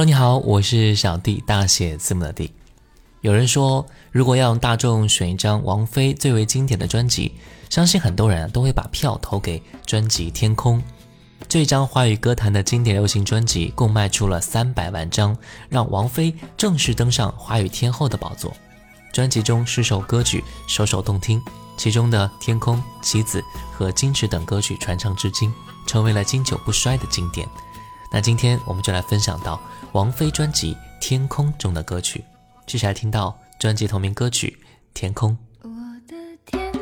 Hello，你好，我是小 D，大写字母的 D。有人说，如果要大众选一张王菲最为经典的专辑，相信很多人都会把票投给专辑《天空》。这张华语歌坛的经典流行专辑共卖出了三百万张，让王菲正式登上华语天后的宝座。专辑中十首歌曲首首动听，其中的《天空》《棋子》和《矜持》等歌曲传唱至今，成为了经久不衰的经典。那今天我们就来分享到王菲专辑《天空》中的歌曲。接下来听到专辑同名歌曲《天空》。我的天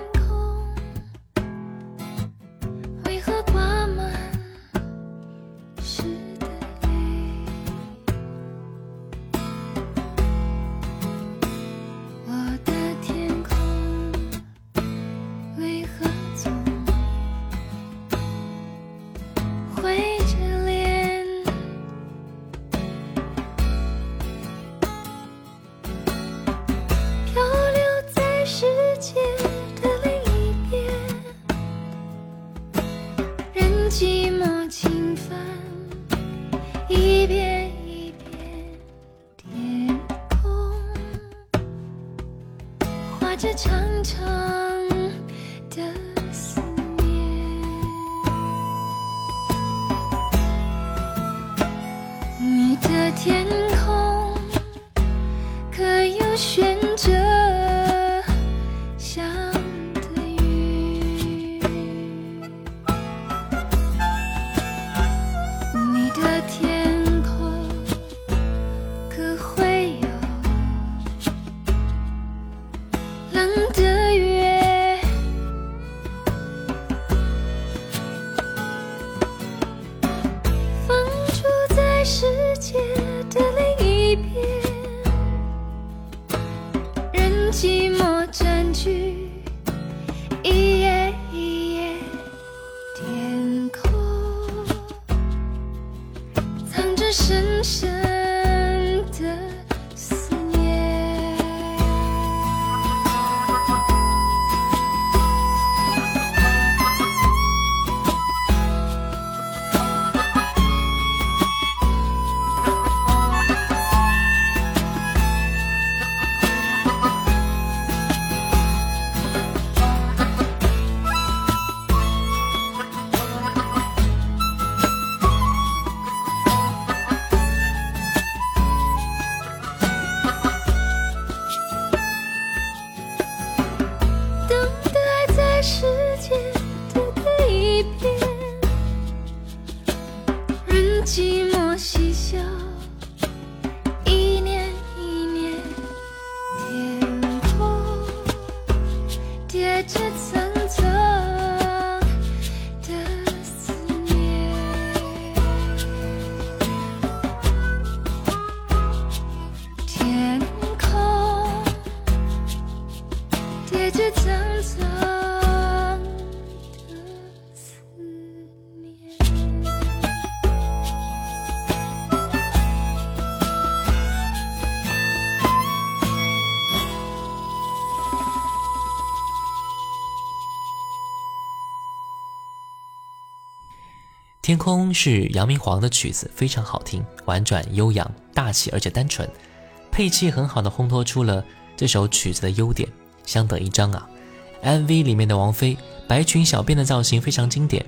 天空是杨明煌的曲子，非常好听，婉转悠扬、大气而且单纯，配器很好的烘托出了这首曲子的优点，相得益彰啊。MV 里面的王菲白裙小辫的造型非常经典，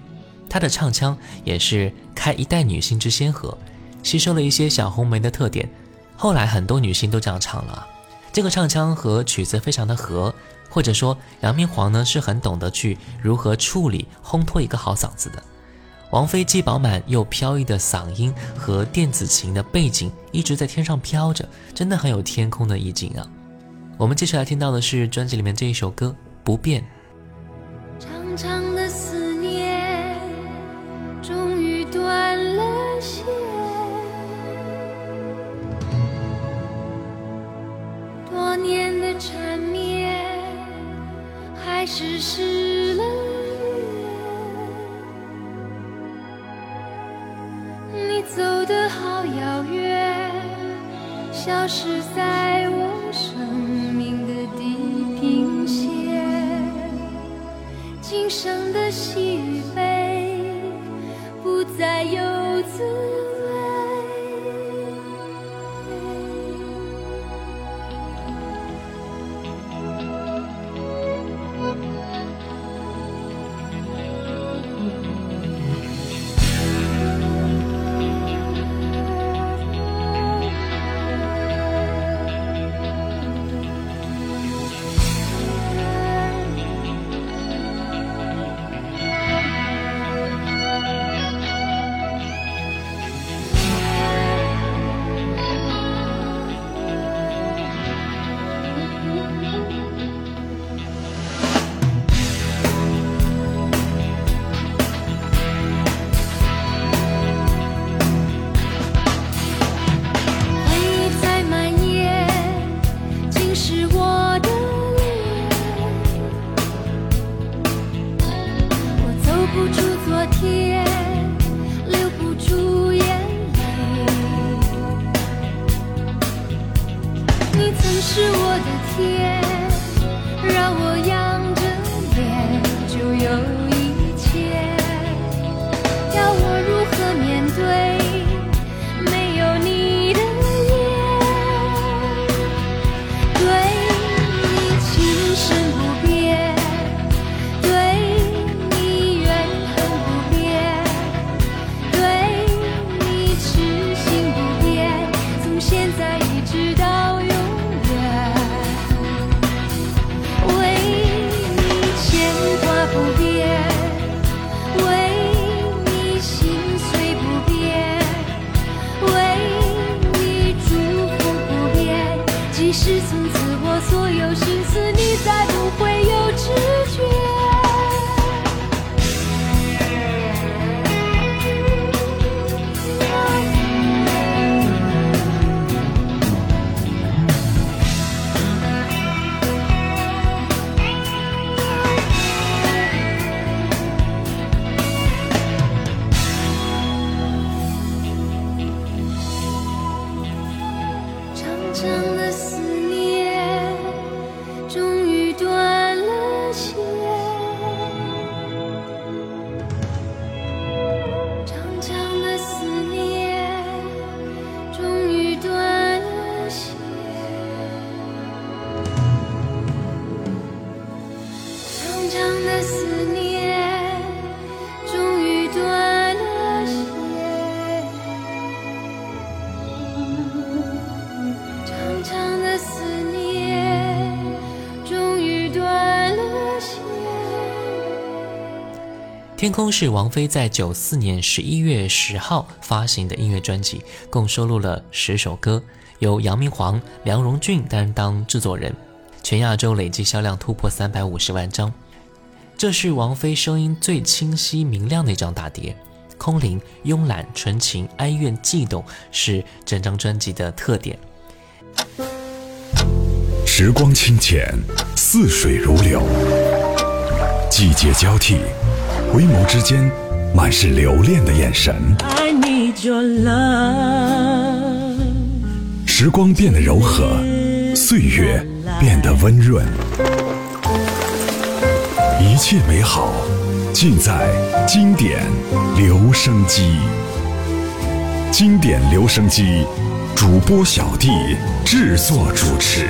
她的唱腔也是开一代女星之先河，吸收了一些小红梅的特点，后来很多女星都这样唱了。这个唱腔和曲子非常的合，或者说杨明煌呢是很懂得去如何处理烘托一个好嗓子的。王菲既饱满又飘逸的嗓音和电子琴的背景一直在天上飘着，真的很有天空的意境啊。我们接下来听到的是专辑里面这一首歌《不变》。长长的思念终于断了线，多年的缠绵还是失消失在我生命的地平线。今生的心的思念，终于断了线。长长的思念，终于断了线。天空是王菲在九四年十一月十号发行的音乐专辑，共收录了十首歌，由杨明煌、梁荣俊担当制作人，全亚洲累计销量突破三百五十万张。这是王菲声音最清晰明亮的一张大碟，空灵、慵懒、纯情、哀怨、悸动是整张专辑的特点。时光清浅，似水如流；季节交替，回眸之间满是留恋的眼神。I need your love. 时光变得柔和，岁月变得温润，一一切美好尽在经典留声机。经典留声机，主播小弟制作主持。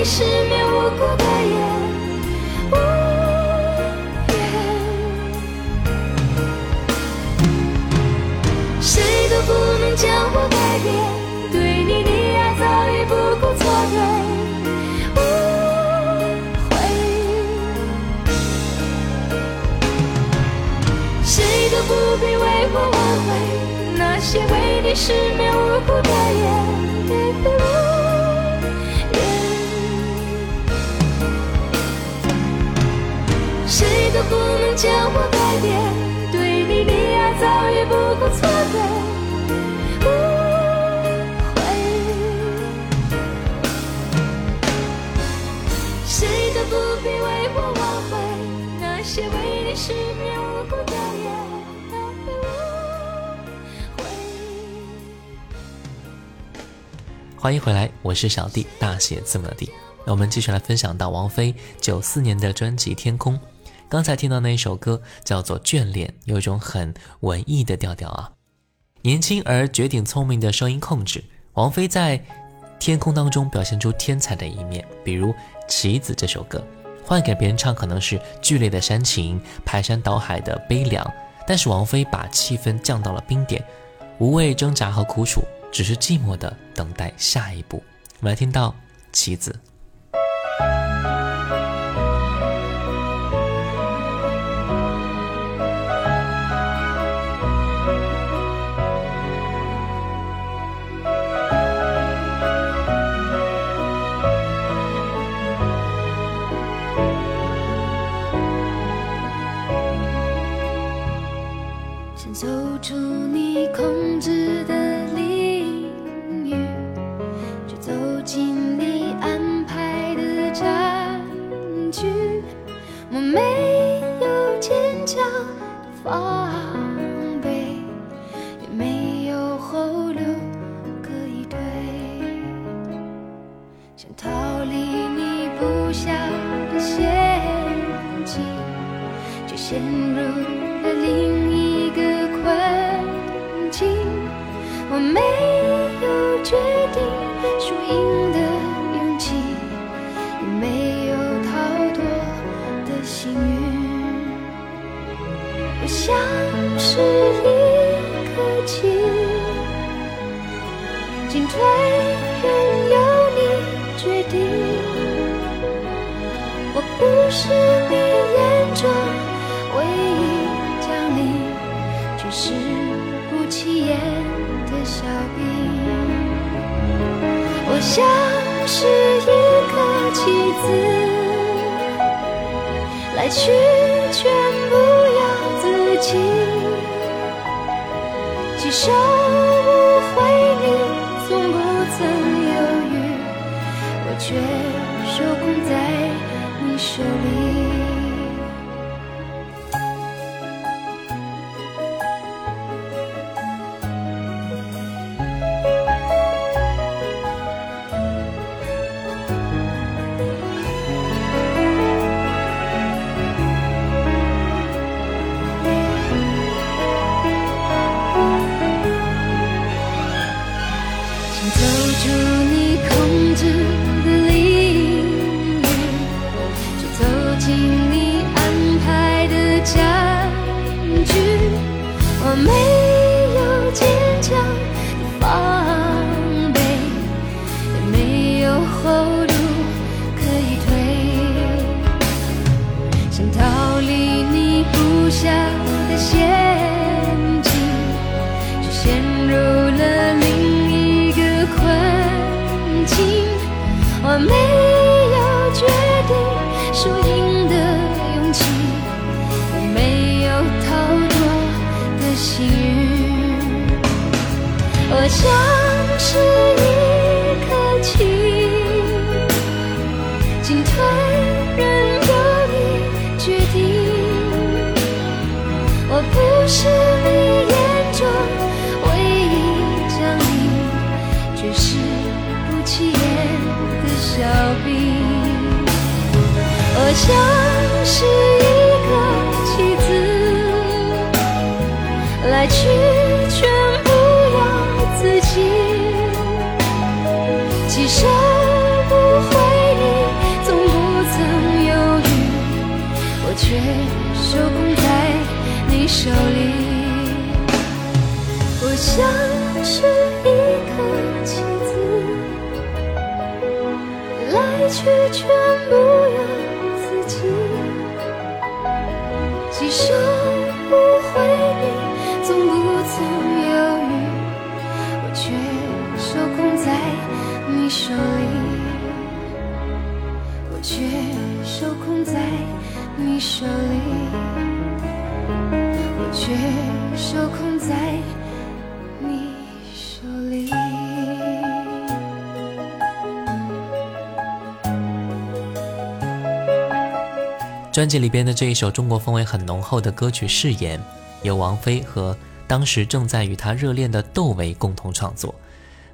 你失眠无辜的眼。无缘，谁都不能将我改变。对你的爱早已不顾错对，无悔。谁都不必为我挽回，那些为你失眠无辜的夜谁都不能将我改变，对你的爱早已不顾错对，无悔。谁都不必为我挽回，那些为你失眠的眼，baby 无悔。欢迎回来，我是小弟，大写字母的弟。那我们继续来分享到王菲九四年的专辑《天空》。刚才听到那一首歌叫做《眷恋》，有一种很文艺的调调啊。年轻而绝顶聪明的声音控制，王菲在《天空》当中表现出天才的一面。比如《棋子》这首歌，换给别人唱可能是剧烈的煽情、排山倒海的悲凉，但是王菲把气氛降到了冰点，无谓挣扎和苦楚，只是寂寞的等待下一步。我们来听到《棋子》。是不起眼的小兵。我像是一颗棋子，来去全不由自己，既受误会你从不曾犹豫，我却受控在你手里。像是一颗棋子，来去全不由自己。既手不回你，从不曾犹豫，我却手空在你手里，我却手空在你手里，我却手空在。你专辑里边的这一首中国风味很浓厚的歌曲《誓言》，由王菲和当时正在与她热恋的窦唯共同创作。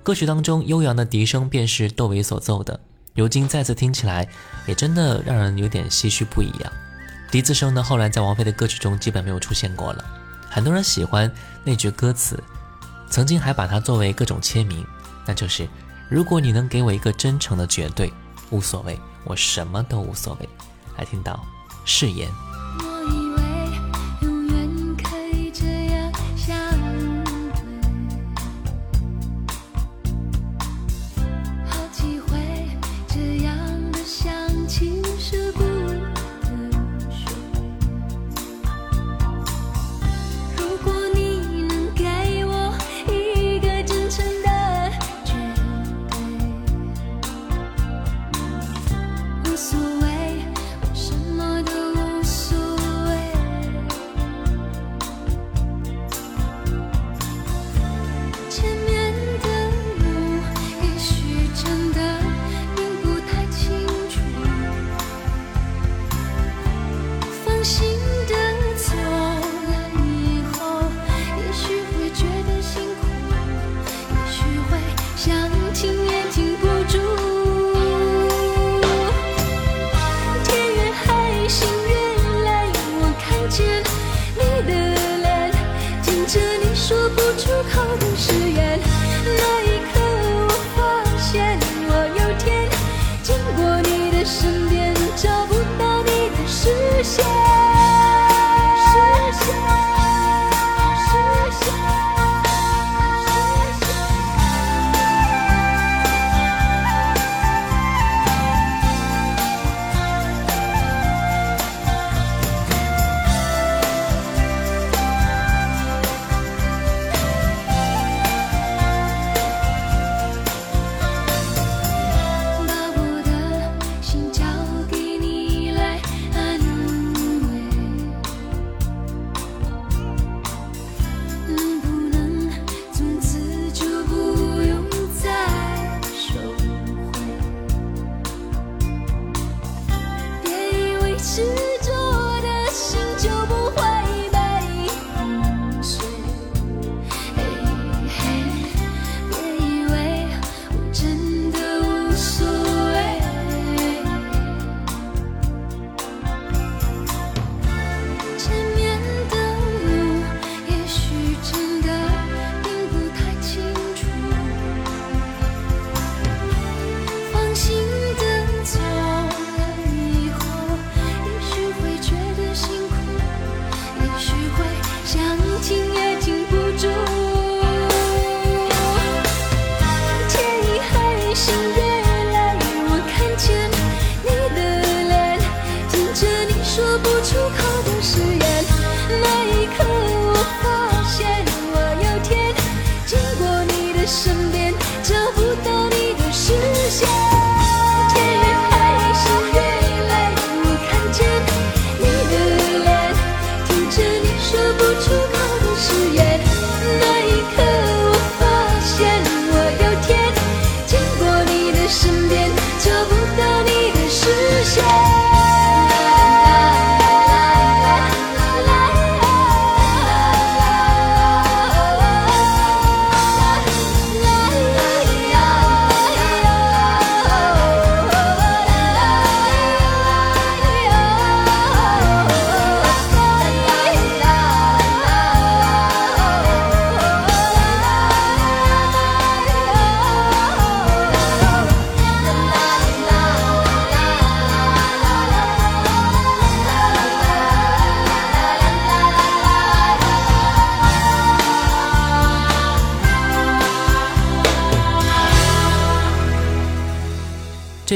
歌曲当中悠扬的笛声便是窦唯所奏的，如今再次听起来，也真的让人有点唏嘘不已啊。笛子声呢，后来在王菲的歌曲中基本没有出现过了。很多人喜欢那句歌词，曾经还把它作为各种签名，那就是“如果你能给我一个真诚的绝对，无所谓，我什么都无所谓。”来听到。誓言，我以为。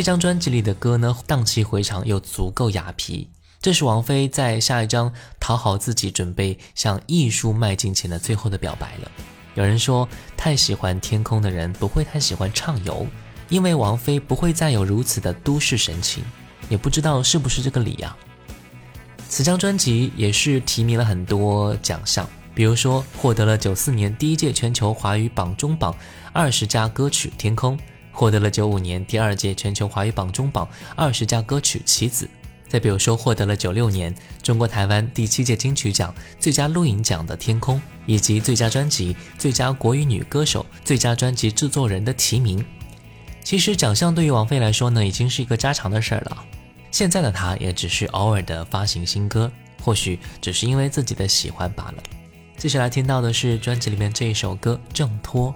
这张专辑里的歌呢，荡气回肠又足够雅痞。这是王菲在下一张讨好自己，准备向艺术迈进前的最后的表白了。有人说，太喜欢天空的人不会太喜欢畅游，因为王菲不会再有如此的都市神情。也不知道是不是这个理呀？此张专辑也是提名了很多奖项，比如说获得了九四年第一届全球华语榜中榜二十佳歌曲《天空》，获得了九五年第二届全球华语榜中榜二十佳歌曲《棋子》。再比如说，获得了九六年中国台湾第七届金曲奖最佳录影奖的《天空》，以及最佳专辑、最佳国语女歌手、最佳专辑制作人的提名。其实奖项对于王菲来说呢，已经是一个家常的事儿了。现在的她也只是偶尔的发行新歌，或许只是因为自己的喜欢罢了。接下来听到的是专辑里面这一首歌《挣脱》。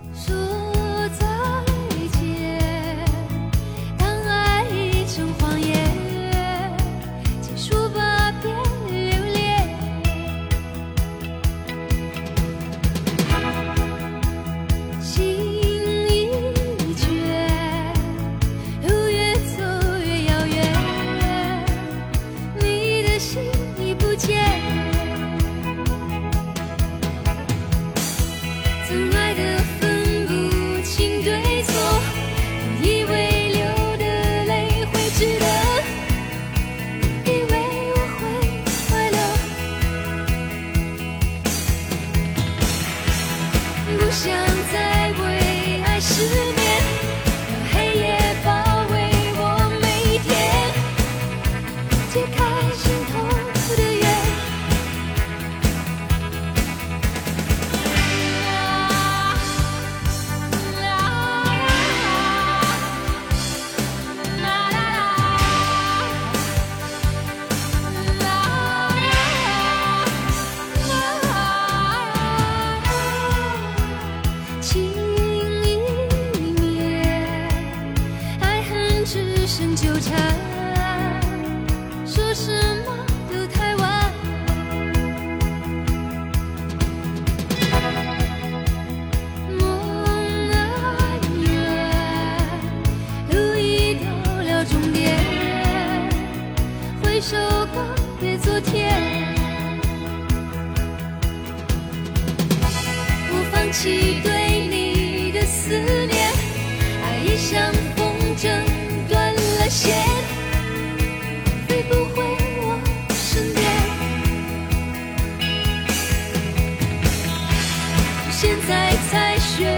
才学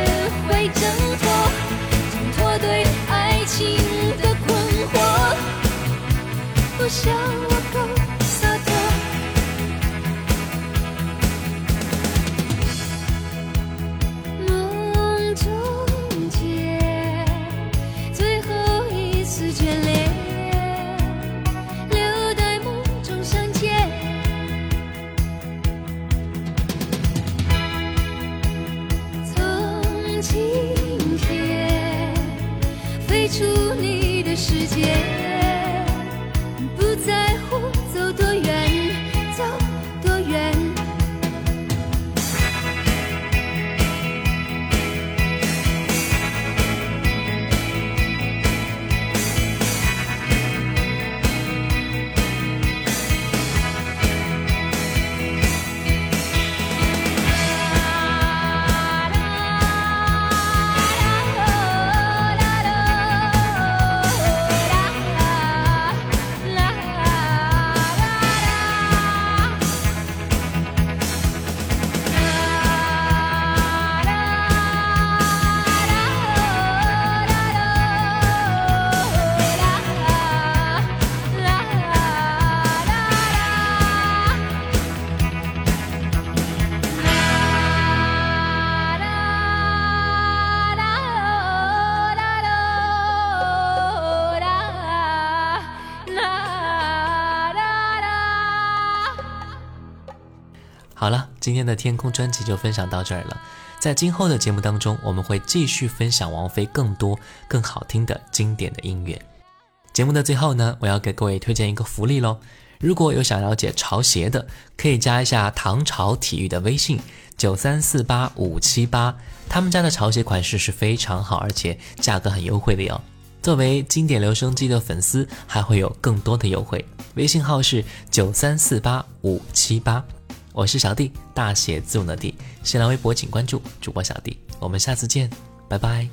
会挣脱，挣脱对爱情的困惑。我想我够今天的天空专辑就分享到这儿了。在今后的节目当中，我们会继续分享王菲更多更好听的经典的音乐。节目的最后呢，我要给各位推荐一个福利喽。如果有想了解潮鞋的，可以加一下唐朝体育的微信九三四八五七八，他们家的潮鞋款式是非常好，而且价格很优惠的哟。作为经典留声机的粉丝，还会有更多的优惠。微信号是九三四八五七八。我是小弟，大写字母的弟。新浪微博请关注主播小弟，我们下次见，拜拜。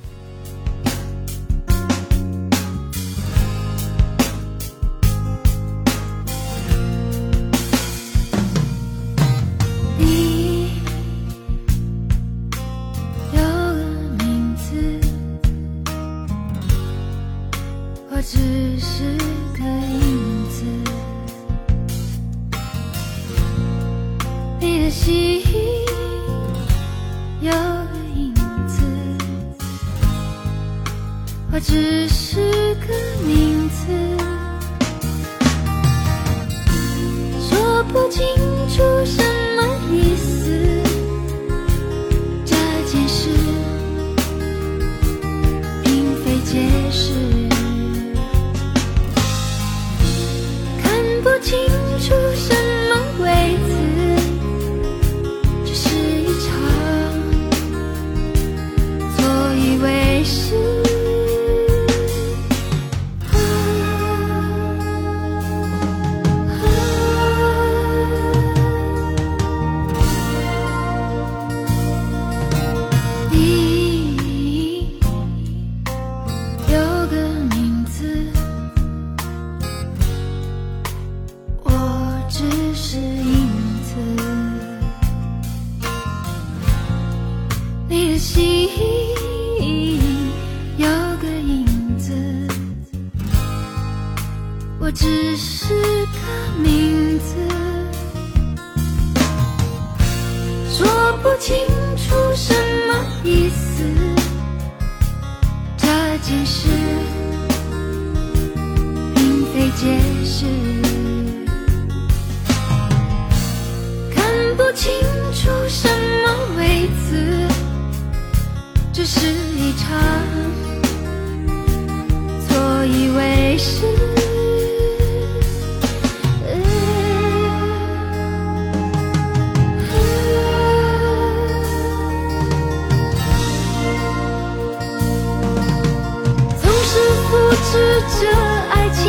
试着爱情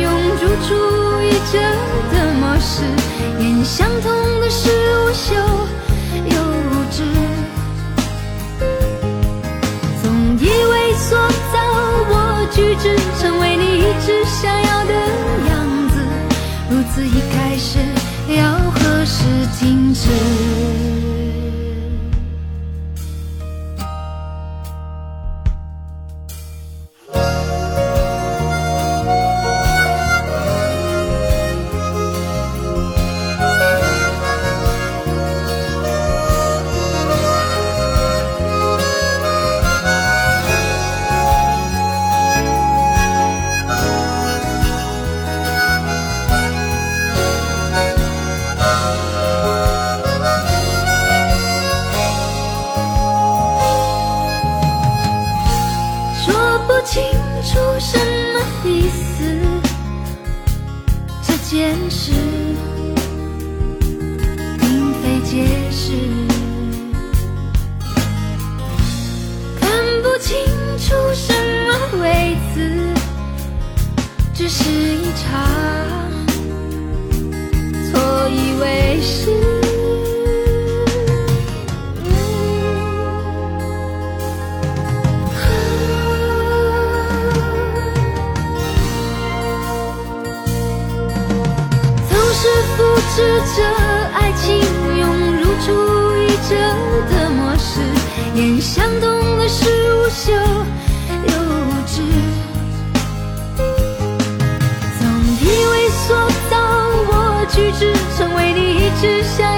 永驻主义者的模式，演相同的事，无休又无止。总以为塑造我举止成为你一直想要的样子，如此一开始要何时停止？就幼稚。总以为所到我举止成为你一直想